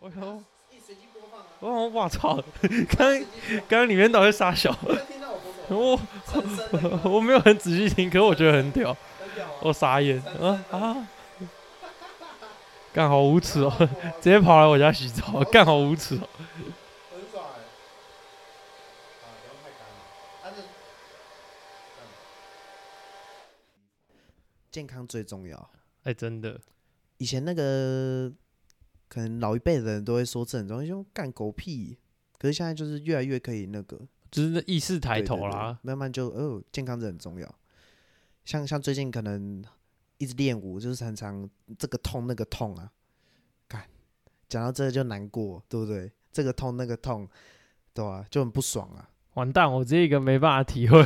我想说，一随机播放啊。我想哇操，刚刚刚里面到底是傻笑，听到我？我我没有很仔细听，可是我觉得很屌，很屌哦我傻眼，陈啊啊，干好无耻哦，直接跑来我家洗澡，干好无耻哦，很爽哎。啊，不用太干了。啊，这健康最重要。哎，真的，以前那个可能老一辈的人都会说这种东西就干狗屁，可是现在就是越来越可以那个就是那意识抬头啦，慢慢就哦，健康是很重要。像像最近可能一直练舞，就是常常这个痛那个痛啊，干讲到这个就难过，对不对？这个痛那个痛，对吧、就很不爽啊，完蛋，我这个没办法体会，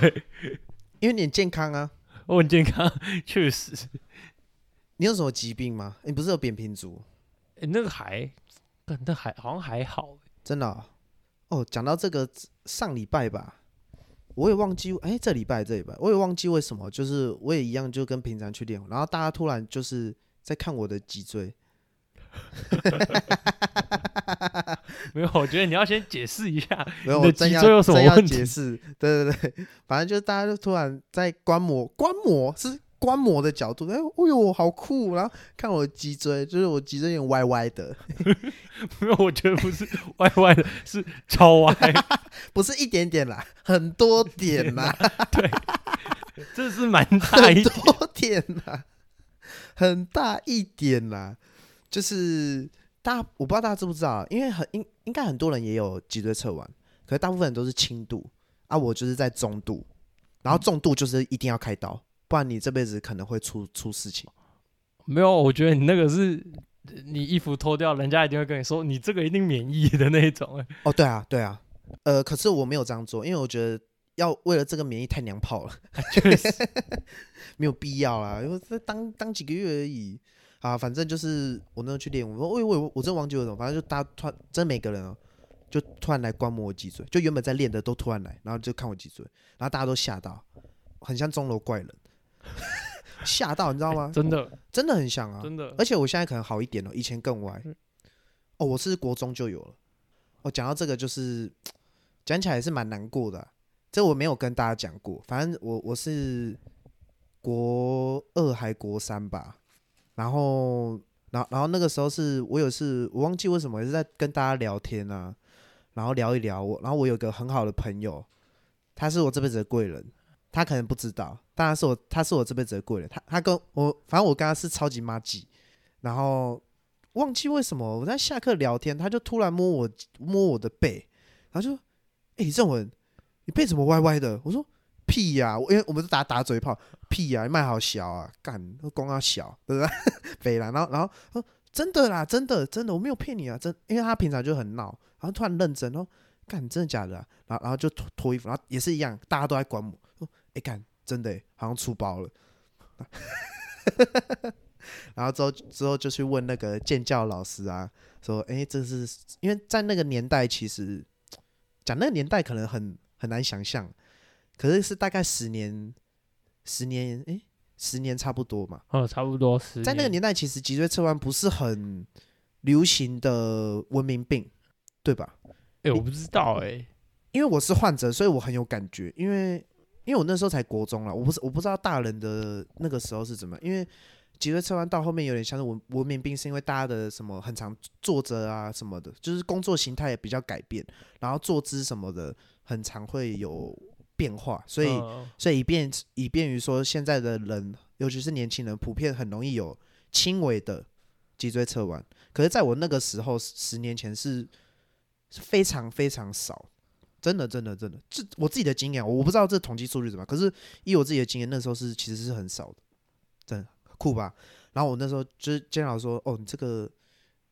因为你很健康啊。我很健康，确实，你有什么疾病吗？你不是有扁平足？哎，那个还，干那还好像还好，真的哦，哦讲到这个上礼拜吧，我也忘记，哎、这礼拜这礼拜我也忘记为什么，就是我也一样就跟平常去练，然后大家突然就是在看我的脊椎，没有，我觉得你要先解释一下，没有，我真要脊椎有什么真要问题解释，对对对，反正就是大家就突然在观摩观摩是观摩的角度，哎，哎呦好酷，然后看我的脊椎，就是我脊椎有点歪歪的，没有，我觉得不是歪歪的，是超歪，不是一点点啦，很多点啦，对，这是蛮大很多点啦，很大一点啦，就是大家我不知道大家知不知道，因为很应应该很多人也有脊椎侧弯，可是大部分人都是轻度啊，我就是在中度，然后重度就是一定要开刀，不然你这辈子可能会出出事情。没有，我觉得你那个是你衣服脱掉，人家一定会跟你说你这个一定免疫的那一种，哎哦，对啊，对啊，呃，可是我没有这样做，因为我觉得要为了这个免疫太娘炮了，确实，没有必要啦，因为这当当几个月而已。啊，反正就是我那时候去练舞，我我我我真忘记为什么，反正就大家突然真每个人哦、就突然来观摩我脊椎，就原本在练的都突然来，然后就看我脊椎，然后大家都吓到，很像钟楼怪人，吓到你知道吗？真的真的很像啊，真的，而且我现在可能好一点了，以前更歪嗯。哦，我是国中就有了。我讲到这个，就是 讲起来也是蛮难过的啊、这我没有跟大家讲过。反正我我是国二还国三吧，然后然后然后那个时候是我有次我忘记为什么也是在跟大家聊天啊，然后聊一聊我，然后我有个很好的朋友，他是我这辈子的贵人，他可能不知道，当然是我他是我这辈子的贵人，他他跟我反正我跟他是超级妈鸡，然后忘记为什么我在下课聊天，他就突然摸我摸我的背，然后就哎、李正文，你背怎么歪歪的？我说屁呀、我因为我们是打打嘴炮，屁呀、你麦好小啊，干光要小，对不对？北啦，然后然后说真的啦，真的真的，我没有骗你啊，真，因为他平常就很闹，然后突然认真，然后干真的假的、啊？然后然后就脱脱衣服，然后也是一样，大家都在观摩，说哎干真的耶好像出包了。然后之后之后就去问那个建教老师啊，说，哎，这是因为在那个年代，其实讲那个年代可能很很难想象，可是是大概十年，十年，哎，十年差不多嘛。哦，差不多是在那个年代，其实脊椎侧弯不是很流行的文明病，对吧？哎、我不知道哎、因为我是患者，所以我很有感觉。因为因为我那时候才国中了，我不是我不知道大人的那个时候是怎么样。因为脊椎侧弯到后面有点像是文文明病，是因为大家的什么很常坐着啊什么的，就是工作形态也比较改变，然后坐姿什么的很常会有变化，所以、嗯所以以便以便于说现在的人，尤其是年轻人，普遍很容易有轻微的脊椎侧弯。可是在我那个时候，十十年前是是非常非常少，真的真的真的，这我自己的经验，我不知道这统计数据怎么，可是以我自己的经验，那时候是其实是很少的，真的酷吧？然后我那时候就是监老说，哦，你这个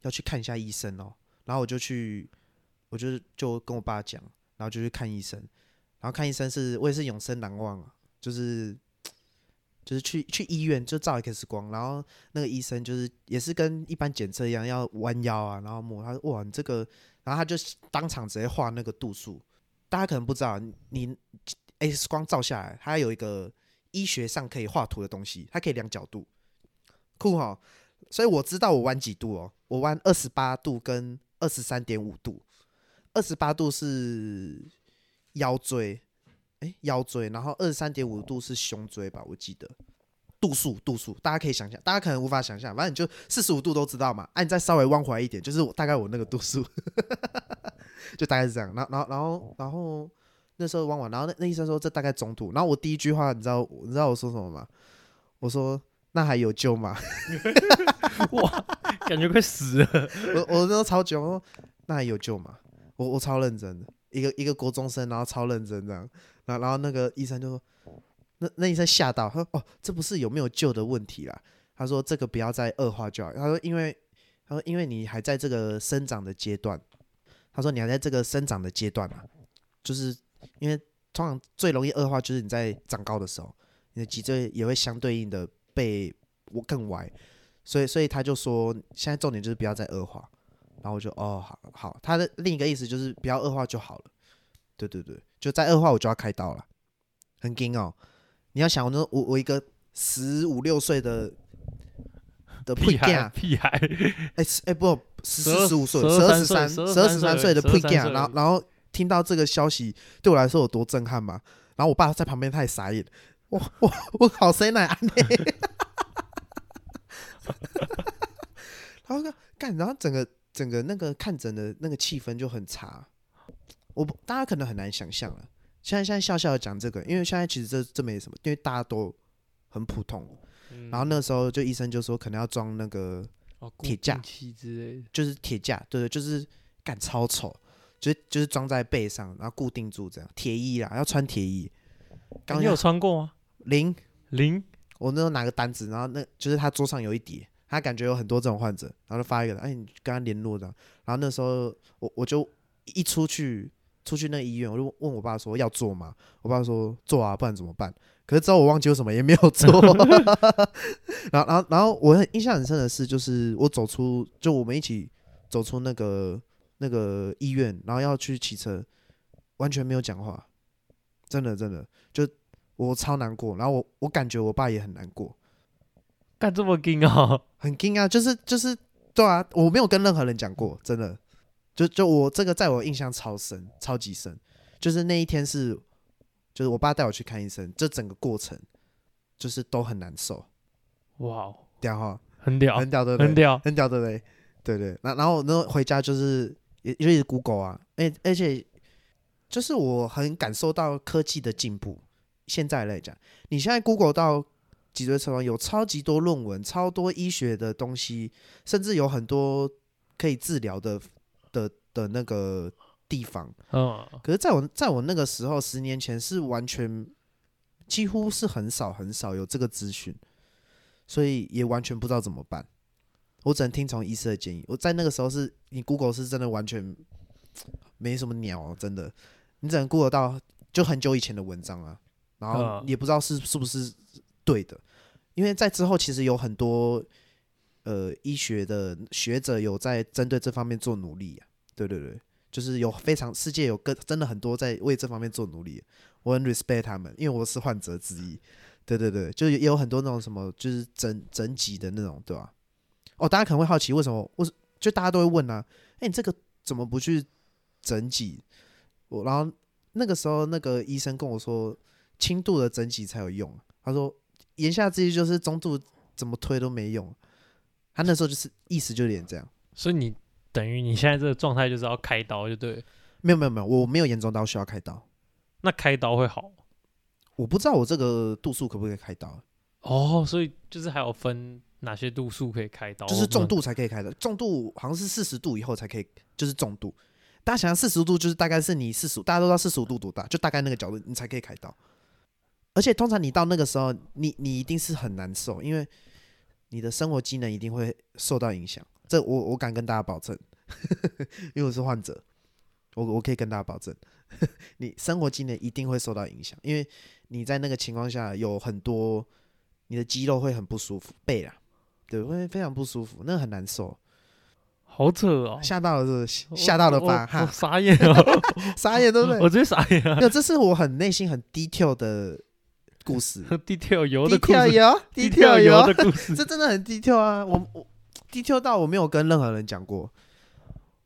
要去看一下医生哦，然后我就去，我就就跟我爸讲，然后就去看医生，然后看医生是我也是永生难忘啊，就是就是去去医院就照 X 光，然后那个医生就是也是跟一般检测一样要弯腰啊，然后摸他说哇你这个，然后他就当场直接画那个度数，大家可能不知道，你 X 光照下来，它有一个医学上可以画图的东西，它可以量角度，酷哈。所以我知道我弯几度哦，我弯二十八度跟二十三点五度，二十八度是腰椎，哎、腰椎，然后二十三点五度是胸椎吧，我记得。度数，度数，大家可以想象，大家可能无法想象，反正你就四十五度都知道嘛。啊，你再稍微弯回来一点，就是我大概我那个度数，就大概是这样。然后，然后，然后，然后那时候弯完，然后那那医生说这大概中度。然后我第一句话，你知道，你知道我说什么吗？我说那还有救吗？哇，感觉快死了。我我那时候超久，我说那还有救吗？我我超认真的，一个一个国中生，然后超认真这样，然后然后那个医生就说，那那医生吓到，他说哦，这不是有没有救的问题啦，他说这个不要再恶化就好，他说因为他说因为你还在这个生长的阶段，他说你还在这个生长的阶段啊，就是因为通常最容易恶化就是你在长高的时候，你的脊椎也会相对应的被我更歪，所以所以他就说现在重点就是不要再恶化。然后我就哦好好，他的另一个意思就是不要恶化就好了。对对对，就再恶化我就要开刀了，很惊哦。你要想，我那我我一个十五六岁的的屁孩，屁孩，哎哎不十四十五岁，十二十三十二十三岁的屁12干，岁然后然后听到这个消息对我来说有多震撼嘛？然后我爸在旁边他也傻眼，我我我好谁来安呢？然后干，然后整个整个那个看诊的那个气氛就很差，我大家可能很难想象了。现在现在笑笑的讲这个，因为现在其实这这没什么，因为大家都很普通。然后那时候就医生就说可能要装那个哦铁架之类的，就是铁架，对对，就是干超丑，就是就是装在背上，然后固定住这样。铁衣啦，要穿铁衣。刚你有穿过吗？零，零我那时候拿个单子，然后那就是他桌上有一叠，他感觉有很多这种患者，然后就发一个，哎，你跟他联络的。然后那时候我我就一出去出去那个医院，我就问我爸说要做吗？我爸说做啊，不然怎么办？可是之后我忘记有什么也没有做。然后然后然后我很印象很深的是，就是我走出就我们一起走出那个那个医院，然后要去骑车，完全没有讲话，真的真的就我超难过，然后我我感觉我爸也很难过。干这么硬啊？很惊啊，就是就是对啊，我没有跟任何人讲过，真的，就就我这个在我印象超深，超级深，就是那一天是，就是我爸带我去看医生，这整个过程就是都很难受，哇哦，屌哈，很屌，很屌对不对？很屌，很屌的嘞对？对对，那然后那回家就是也也是 Google 啊，而而且就是我很感受到科技的进步。现在来讲，你现在 Google 到脊椎侧弯有超级多论文，超多医学的东西，甚至有很多可以治疗的的的那个地方。嗯，可是在我在我那个时候，十年前是完全几乎是很少很少有这个资讯，所以也完全不知道怎么办。我只能听从医师的建议。我在那个时候是你 Google 是真的完全没什么鸟哦、真的，你只能 Google 到就很久以前的文章啊，然后嗯也不知道是是不是对的，因为在之后其实有很多呃医学的学者有在针对这方面做努力啊，对对对，就是有非常世界有个真的很多在为这方面做努力，我很 respect 他们，因为我是患者之一。对对对，就也有很多那种什么，就是整整脊的那种，对吧、哦，大家可能会好奇为什么，为什就大家都会问啊，哎，你这个怎么不去整脊？我然后那个时候那个医生跟我说，轻度的整脊才有用。他说言下之意就是中度怎么推都没用。他那时候就是意思就有点这样。所以你等于你现在这个状态就是要开刀，就对。没有没有没有，我没有严重到需要开刀。那开刀会好我不知道我这个度数可不可以开刀，哦，所以就是还有分哪些度数可以开刀，就是重度才可以开的，重度好像是四十度以后才可以，就是重度。大家想想四十度就是大概是你四十，大家都知道四十五度多大，就大概那个角度你才可以开刀。而且通常你到那个时候，你你一定是很难受，因为你的生活机能一定会受到影响。这我我敢跟大家保证，因为我是患者，我我可以跟大家保证，你生活机能一定会受到影响，因为你在那个情况下有很多你的肌肉会很不舒服，背啊，对，会非常不舒服，那个很难受。好扯哦，吓到了是吓到了吧？哈，傻眼哦，傻眼对不对？我直接傻眼啊没有，这是我很内心很 detail 的故事，detail 油的故，detail 事有，detail 有油的，故事，这真的很 detail 啊！我我 detail 到我没有跟任何人讲过。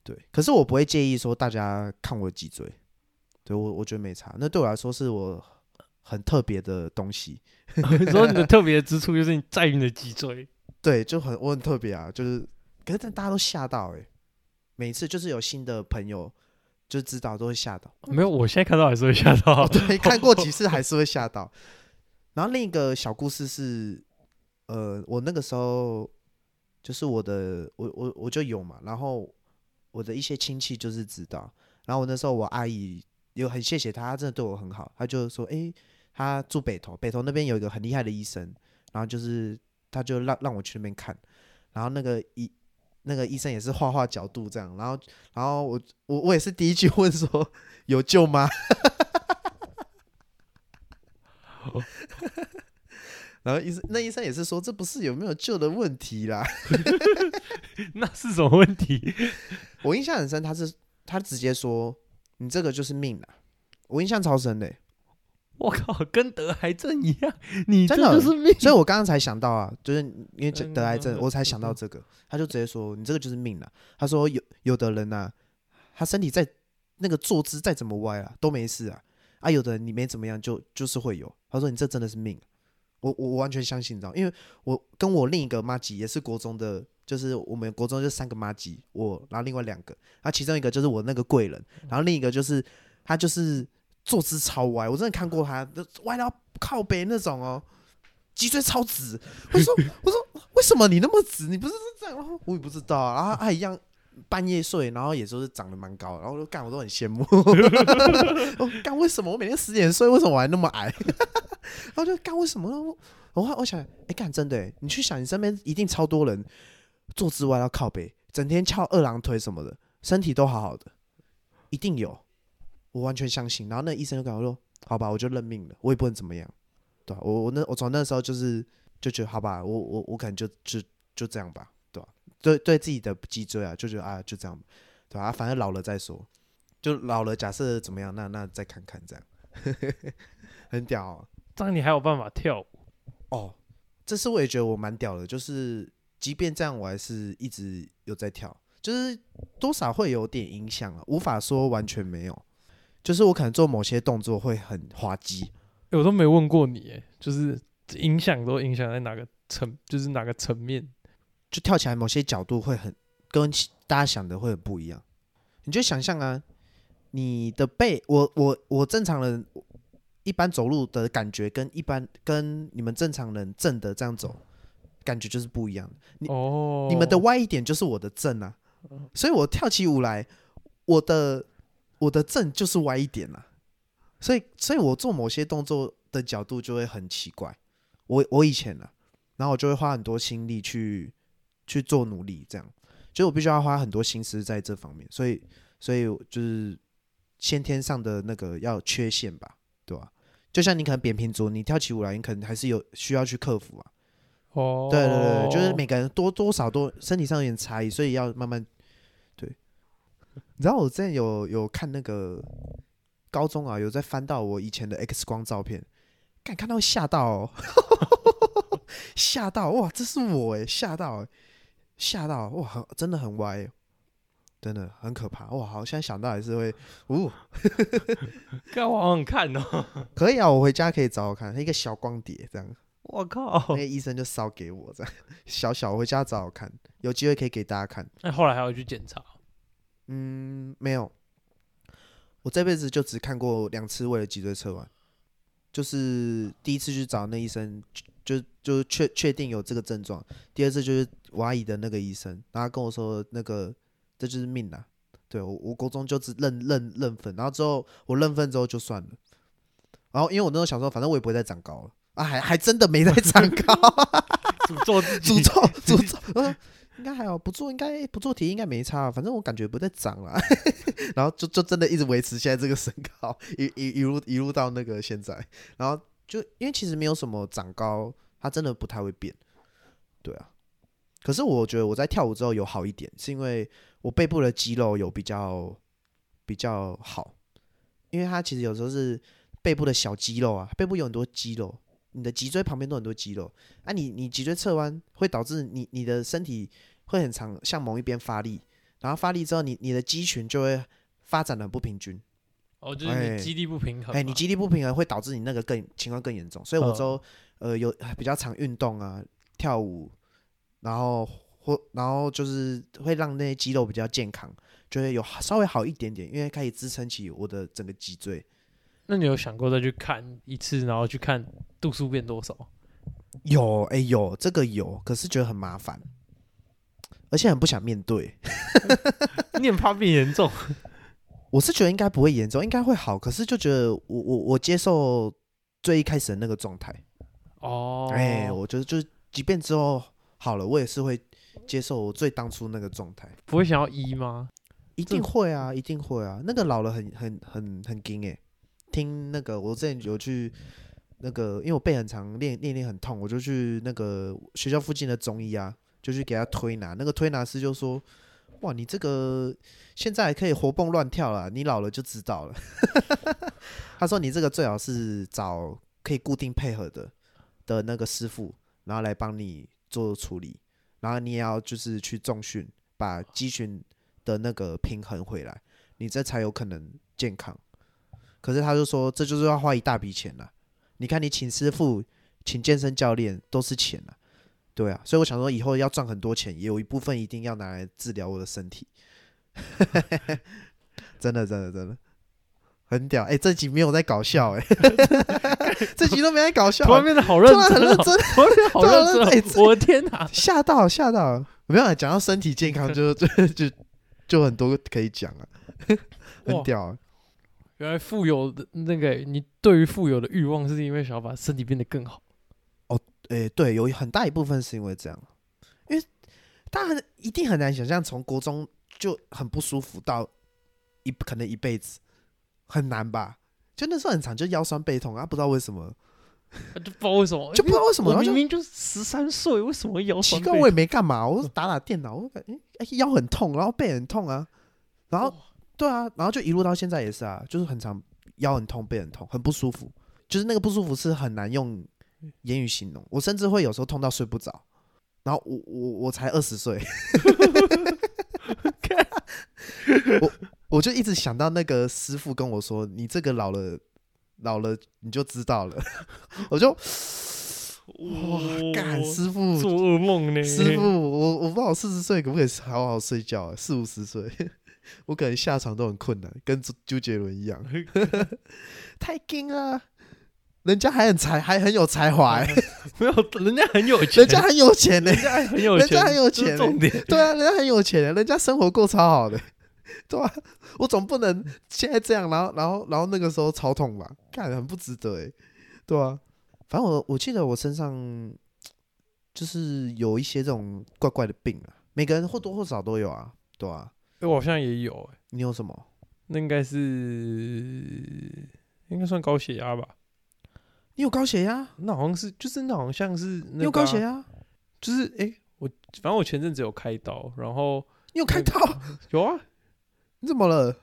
对，可是我不会介意说大家看我的脊椎，对我我觉得没差，那对我来说是我很特别的东西，你说你的特别之处就是你在于你的脊椎，对，就很我很特别啊，就是可是大家都吓到哎、每次就是有新的朋友就知道都会吓到，没有，我现在看到还是会吓到哦，。对，看过几次还是会吓到。然后另一个小故事是，呃，我那个时候就是我的，我我我就有嘛，然后我的一些亲戚就是知道，然后我那时候我阿姨有很谢谢她，她真的对我很好，她就说，诶，她住北投，北投那边有一个很厉害的医生，然后就是她就让让我去那边看，然后那个医那个医生也是画画角度这样，然后然后我我我也是第一句问说有救吗？然后医生那医生也是说，这不是有没有救的问题啦。那是什么问题？我印象很深，他是他直接说你这个就是命啦。我印象超深的欸、我靠，跟得癌症一样，你这真的就是命。所以我刚刚才想到啊，就是因为嗯得癌症，嗯我才想到这个。他就直接说你这个就是命了。他说有有的人呐、他身体再那个坐姿再怎么歪啊都没事啊，啊有的人你没怎么样就就是会有。他说你这真的是命。我我我完全相信，你知道，因为我跟我另一个妈吉也是国中的，就是我们国中就三个妈吉，我然后另外两个，然后其中一个就是我那个贵人，然后另一个就是他就是坐姿超歪，我真的看过他歪到靠背那种哦，脊椎超直。我说 我说为什么你那么直？你不是这样？然后我也不知道啊，然后他一样。半夜睡，然后也说是长得蛮高，然后我就干，我都很羡慕。我干为什么我每天十点睡，为什么我还那么矮？然后就干为什么？我我我想，哎、干真的，你去想，你身边一定超多人坐姿歪到靠背，整天翘二郎腿什么的，身体都好好的，一定有，我完全相信。然后那医生就跟我说，好吧，我就认命了，我也不能怎么样，对吧、我我那我从那时候就是就觉得，好吧，我我我可能就就就这样吧，对吧、对对自己的脊椎啊，就觉得啊就这样吧，对吧、反正老了再说，就老了，假设怎么样，那那再看看这样，很屌。这样你还有办法跳舞？哦，这次我也觉得我蛮屌的，就是即便这样，我还是一直有在跳，就是多少会有点影响啊，无法说完全没有。就是我可能做某些动作会很滑稽，欸我都没问过你，哎，就是影响都影响在哪个层，就是哪个层面？就跳起来某些角度会很跟其大家想的会很不一样。你就想象啊，你的背，我我我正常人一般走路的感觉跟一般跟你们正常人正的这样走，感觉就是不一样的。你哦，你们的歪一点就是我的正啊，所以我跳起舞来，我的我的正就是歪一点啊，所以所以我做某些动作的角度就会很奇怪。我我以前啊，然后我就会花很多心力去去做努力，这样，就我必须要花很多心思在这方面，所以所以就是先天上的那个要缺陷吧，对吧、就像你可能扁平足，你跳起舞来，你可能还是有需要去克服啊。哦，对对对，就是每个人多多少多身体上有点差异，所以要慢慢对。你知道我之前有有看那个高中啊，有在翻到我以前的 X 光照片，看看到会吓到哦，吓到哇，这是我哎，吓到欸吓到哇，很真的很歪欸，真的很可怕哇！好，现在想到还是会，呜、干我好想看哦，可以啊，我回家可以找我看一个小光碟这样。我靠那！个医生就烧给我这样，小小我回家找我看，有机会可以给大家看。那后来还要去检查，嗯，没有，我这辈子就只看过两次为了脊椎侧弯，就是第一次去找那医生，就就确确定有这个症状，第二次就是我阿姨的那个医生，然后他跟我说那个这就是命啊，对我我国中就只认认认分，然后之后我认分之后就算了，然后因为我那时候想说，反正我也不会再长高了。啊，还还真的没再长高，诅咒诅咒诅咒，我说应该还好，不做应该不做题应该没差，反正我感觉不再长了，然后就就真的一直维持现在这个身高，一一一路一路到那个现在，然后就因为其实没有什么长高，它真的不太会变，对啊。可是我觉得我在跳舞之后有好一点，是因为我背部的肌肉有比较比较好，因为它其实有时候是背部的小肌肉啊，背部有很多肌肉，你的脊椎旁边都很多肌肉，啊你，你脊椎侧弯会导致你你的身体会很长向某一边发力，然后发力之后，你你的肌群就会发展的不平均，哦，就是哎你肌力不平衡嘛。哎，你肌力不平衡会导致你那个更情况更严重，所以我嗯都呃有比较常运动啊，跳舞，然后或然后就是会让那些肌肉比较健康，就会有稍微好一点点，因为可以支撑起我的整个脊椎。那你有想过再去看一次，然后去看度数变多少？有哎、有这个有，可是觉得很麻烦，而且很不想面对。你很怕变严重？我是觉得应该不会严重，应该会好，可是就觉得我我我接受最一开始的那个状态，哦，哎、我觉得就是即便之后好了，我也是会接受我最当初那个状态，不会想要医吗？一定会啊，一定会啊，那个老了很很很很惊哎、听那个我之前有去那个，因为我背很长，练练练很痛，我就去那个学校附近的中医啊，就去给他推拿，那个推拿师就说。哇，你这个现在还可以活蹦乱跳了，你老了就知道了。他说你这个最好是找可以固定配合的的那个师傅，然后来帮你做处理，然后你也要就是去重训，把肌群的那个平衡回来，你这才有可能健康。可是他就说这就是要花一大笔钱了。你看你请师傅、请健身教练都是钱啊，对啊，所以我想说以后要赚很多钱，也有一部分一定要拿来治疗我的身体。真的，真的，真的很屌！哎、这集没有在搞笑、哎，这集都没在搞笑、突然变得好认突然很认真，突然好认真、我的天哪！吓到吓到！没有啊讲到身体健康 就，就就就很多可以讲啊，很屌、啊。原来富有的那个，你对于富有的欲望，是因为想要把身体变得更好。哦诶、对，有很大一部分是因为这样，因为大家一定很难想象从国中就很不舒服到一可能一辈子，很难吧？就那时候很长，就腰酸背痛啊，不知道为什么，就不知道为什么，就不知道为什么，我然后就明明就十三岁，为什么会腰奇怪，我也痛？没干嘛，我是打打电脑，我感觉、哎腰很痛，然后背很痛啊，然后哇。对啊，然后就一路到现在也是啊，就是很长腰很痛，背很痛，很不舒服，就是那个不舒服是很难用言语形容，我甚至会有时候痛到睡不着，然后我我我才二十岁，我我就一直想到那个师傅跟我说，你这个老了老了你就知道了，我就哇干师傅做噩梦呢？师傅，我我不知道我四十岁可不可以好好睡觉、啊？四五十岁，我可能下床都很困难，跟周周杰伦一样，太硬了。人家还很才，还很有才华、欸，没有，人家很有钱，人家很有钱呢、人家很有钱，人家很有钱重点。对啊，人家很有钱、欸，人家生活过超好的，对啊，我总不能现在这样，然后然后然后那个时候超痛吧？看很不值得哎、对啊，反正我我记得我身上就是有一些这种怪怪的病啊，每个人或多或少都有啊，对啊，哎我好像也有，哎你有什么？那应该是应该算高血压吧？你有高血压？那好像是，就是那好像是有高血压？就是哎、我反正我前阵子有开刀，然后你有开刀？有啊，你怎么了？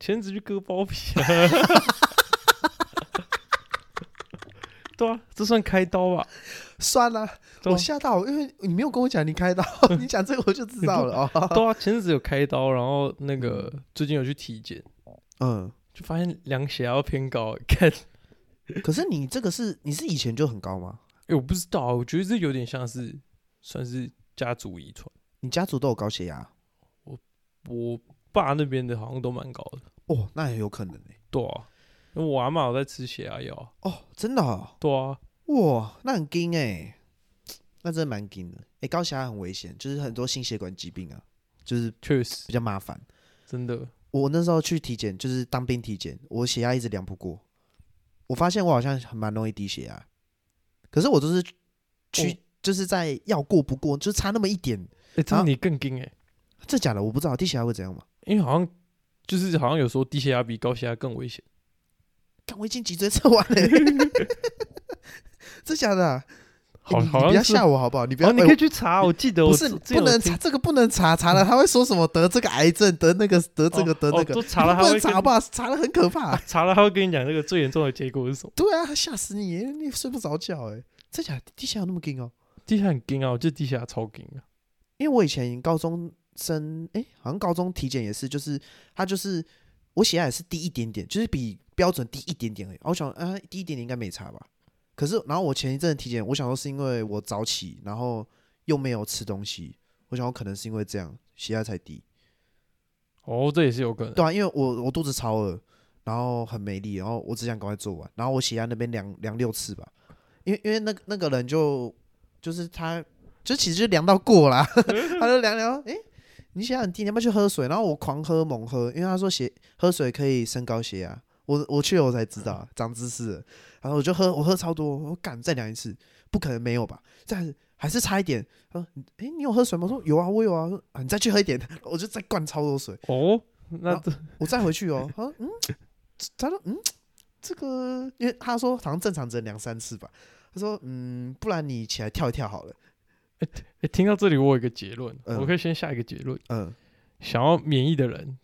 前阵子去割包皮啊。对啊，这算开刀吧？算了，对啊我吓到，因为你没有跟我讲你开刀，你讲这个我就知道了哦。对啊，前阵子有开刀，然后那个最近有去体检，嗯，就发现量血压偏高。看，可是你这个是你是以前就很高吗？哎、我不知道啊，我觉得这有点像是算是家族遗传。你家族都有高血压？我我爸那边的好像都蛮高的。哦，那也有可能呢、对啊，因为我阿妈有在吃血压药啊。哦，真的、哦，对啊，哇，那很惊哎、那真的蛮惊的。哎、高血压很危险，就是很多心血管疾病啊，就是确实比较麻烦。真的。我那时候去体检，就是当兵体检，我血压一直量不过，我发现我好像很蛮容易低血压，可是我都是去、哦就是在要过不过，就差那么一点。哎、这啊样你更惊哎、这假的我不知道，低血压会怎样吗？因为好像就是好像有说低血压比高血压更危险。看我已经脊椎侧弯了、真假的啊、好，你你不要吓我好不好？你不要，哦，你哎可以去查，我记得我不是不能查，这个不能查，查了他会说什么得这个癌症，得那个得这个得那个，都查了他会跟查吧？查了很可怕、啊 查了，他会跟你讲这个最严重的结果是什么。对啊，吓死你，你睡不着觉哎、真假的地下有那么硬哦？低血压很惊啊，我记得低血压超惊啊。因为我以前高中升哎、好像高中体检也是，就是他就是我血压也是低一点点，就是比标准低一点点而已。我想啊，低一点点应该没差吧？可是然后我前一阵体检，我想说是因为我早起，然后又没有吃东西，我想我可能是因为这样血压才低。哦，这也是有可能。对啊，因为我我肚子超饿，然后很没力，然后我只想赶快做完，然后我血压那边量量六次吧，因为因为那个那个人就就是他，就其实就量到过啦，他就量量，诶，你血压很低，你要不要去喝水？然后我狂喝猛喝，因为他说血喝水可以升高血压，我我去了我才知道长知识了，然后我就喝我喝超多，我敢再量一次，不可能没有吧？再还是差一点，他说，诶，你有喝水吗？我说有啊，我有啊，说啊你再去喝一点，我就再灌超多水。哦，那我再回去哦，他说嗯，他说嗯，这个因为他说好像正常只能量三次吧，他说嗯，不然你起来跳一跳好了，诶听到这里，我有一个结论，嗯我可以先下一个结论：嗯，想要免疫的人，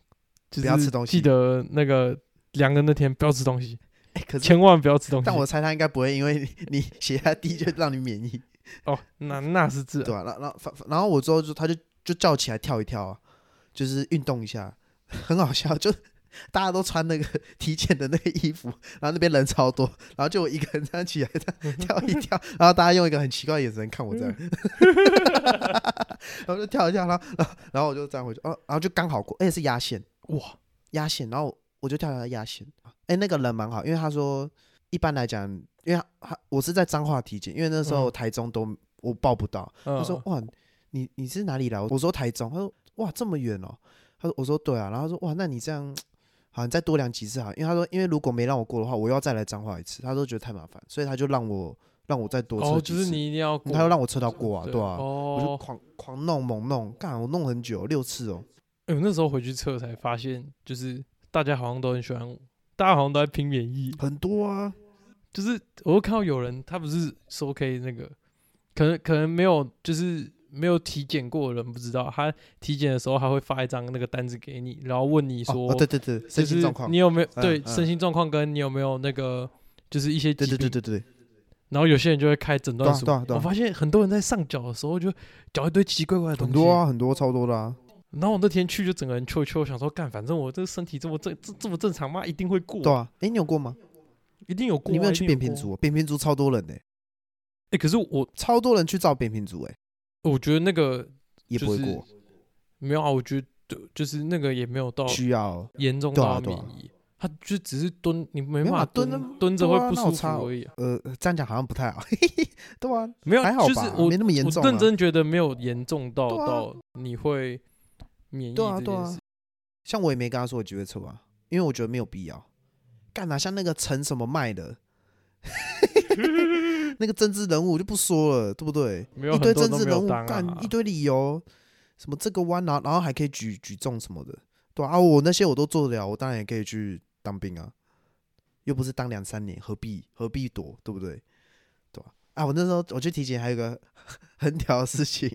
就不要吃东西记得那个量的那天不要吃东西，哎、可是千万不要吃东西。但我猜他应该不会因为你 你血压低就让你免疫，哦，那那是自然。对啊、然后然后然后我之后就他就就叫起来跳一跳啊，就是运动一下，很好笑，就。大家都穿那个 体检的那个衣服，然后那边人超多，然后就我一个人这样起来这样跳一跳，然后大家用一个很奇怪的眼神看我这样，然后就跳一跳，然后然后然后我就这样回去，哦，然后就刚好过，而且是压线，哇，压线，然后我就跳下来压线。哎、那个人蛮好，因为他说一般来讲，因为他他我是在彰化体检，因为那时候嗯台中都我报不到。他他说哇，你你是哪里来？我说台中。他说哇这么远哦。他说我说对啊，然后他说哇那你这样好，你再多量几次好，因为他说因为如果没让我过的话，我又要再来彰化一次，他都觉得太麻烦，所以他就让我让我再多测哦，几次。就是你一定要过，他又让我测到过啊，对啊，我就哦，狂狂弄猛弄，干我弄很久，六次哦。哎，我那时候回去测才发现，就是大家好像都很喜欢我，大家好像都在拼免疫。很多啊，就是我会看到有人，他不是说可以那个，可能可能没有，就是没有体检过的人不知道，他体检的时候他会发一张那个单子给你，然后问你说，哦哦对对对，身心状况你，有没有嗯对嗯身心状况，跟你有没有那个就是一些对疾病，对对对对，然后有些人就会开诊断书。我发现很多人在上脚的时候就脚一堆奇奇怪怪的东西，很多啊，很多超多的啊，然后我那天去就整个人秋秋，想说干，反正我这个身体这么正这这么正常吗？一定会过，对啊，哎，你有过吗？一定有过啊。你没有去扁平足？扁平足超多人呢，哎、可是我超多人去照扁平足，哎，我觉得那个就是也不会过，没有啊，我觉得就是那个也没有到需要严重到免疫，他就只是蹲，你没没办法蹲蹲蹲着会不舒服而已啊。呃，这样讲好像不太好，对啊，没有，还好吧，就是我没那么严重啊，我认真觉得没有严重到啊到你会免疫对啊对啊这件事。像我也没跟他说我几月测啊，因为我觉得没有必要。干啊，像那个陈什么卖的，那个政治人物我就不说了，对不对？没有一堆政治人物干一堆理由，什么这个弯然后然后还可以举举重什么的，对啊，啊我那些我都做得了，我当然也可以去当兵啊，又不是当两三年，何必何必躲，对不对？对吧、啊？我那时候我去体检，还有一个 很屌的事情，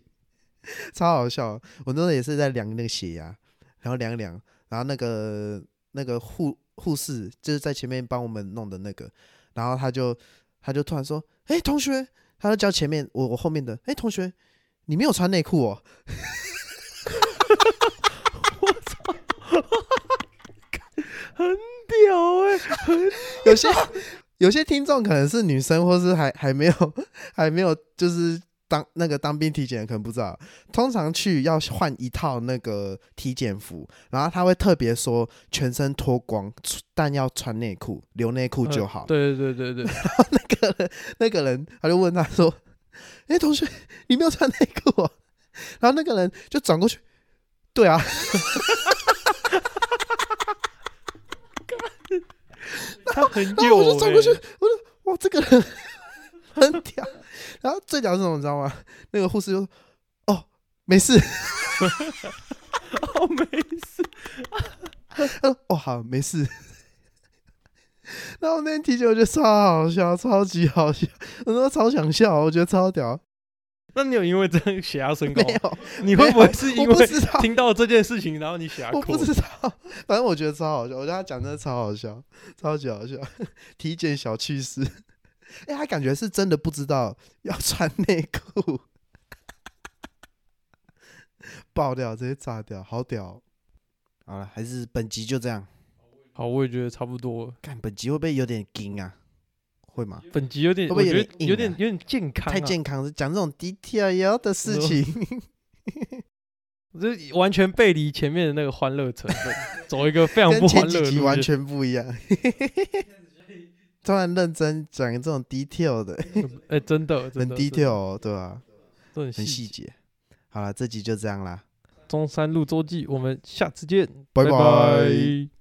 超好笑。我那时候也是在量那个血压，然后量一量，然后那个那个护护士就是在前面帮我们弄的那个，然后他就他就突然说：“哎、同学！”他就叫前面我我后面的：“哎、同学，你没有穿内裤哦。”我操！很屌哎、有些有些听众可能是女生，或是还还没有还没有就是当那个当兵体检，可能不知道。通常去要换一套那个体检服，然后他会特别说全身脱光，但要穿内裤，留内裤就好。对对对对对，那个人那个人他就问他说：“哎、同学，你没有穿内裤哦？” 然后那个人就转过去，对啊，他很然后、我就转过去，欸我说哇，这个人很屌。然后最屌是什么，你知道吗？那个护士就说：“哦，没事。哦，没事，” 他说：“哦，好，没事。”然后那天体检我觉得超好笑，超级好笑，我说超想笑，我觉得超屌。那你有因为这样血压升高没？有，你会不会是因为听到这件事情，然后你血压我扣不知道，反正我觉得超好笑，我觉得他讲真的超好笑，超级好笑。体检小趣事，哎、他感觉是真的不知道 要穿内裤。爆掉，直接炸掉，好屌哦。好了，还是本集就这样。好，我也觉得差不多了。看本集会不会有点硬啊？会吗？本集有点，会不会有点啊有点有点健康、啊，太健康了，讲这种 detail 的事情。我这完全背离前面的那个欢乐成分，走一个非常不欢乐前几集完的路线。全不一样。突然认真讲这种 detail 的，哎、真的，很真的。detail，哦对吧、都很很细细节。好了，这集就这样啦，中山路周记，我们下次见，拜。拜拜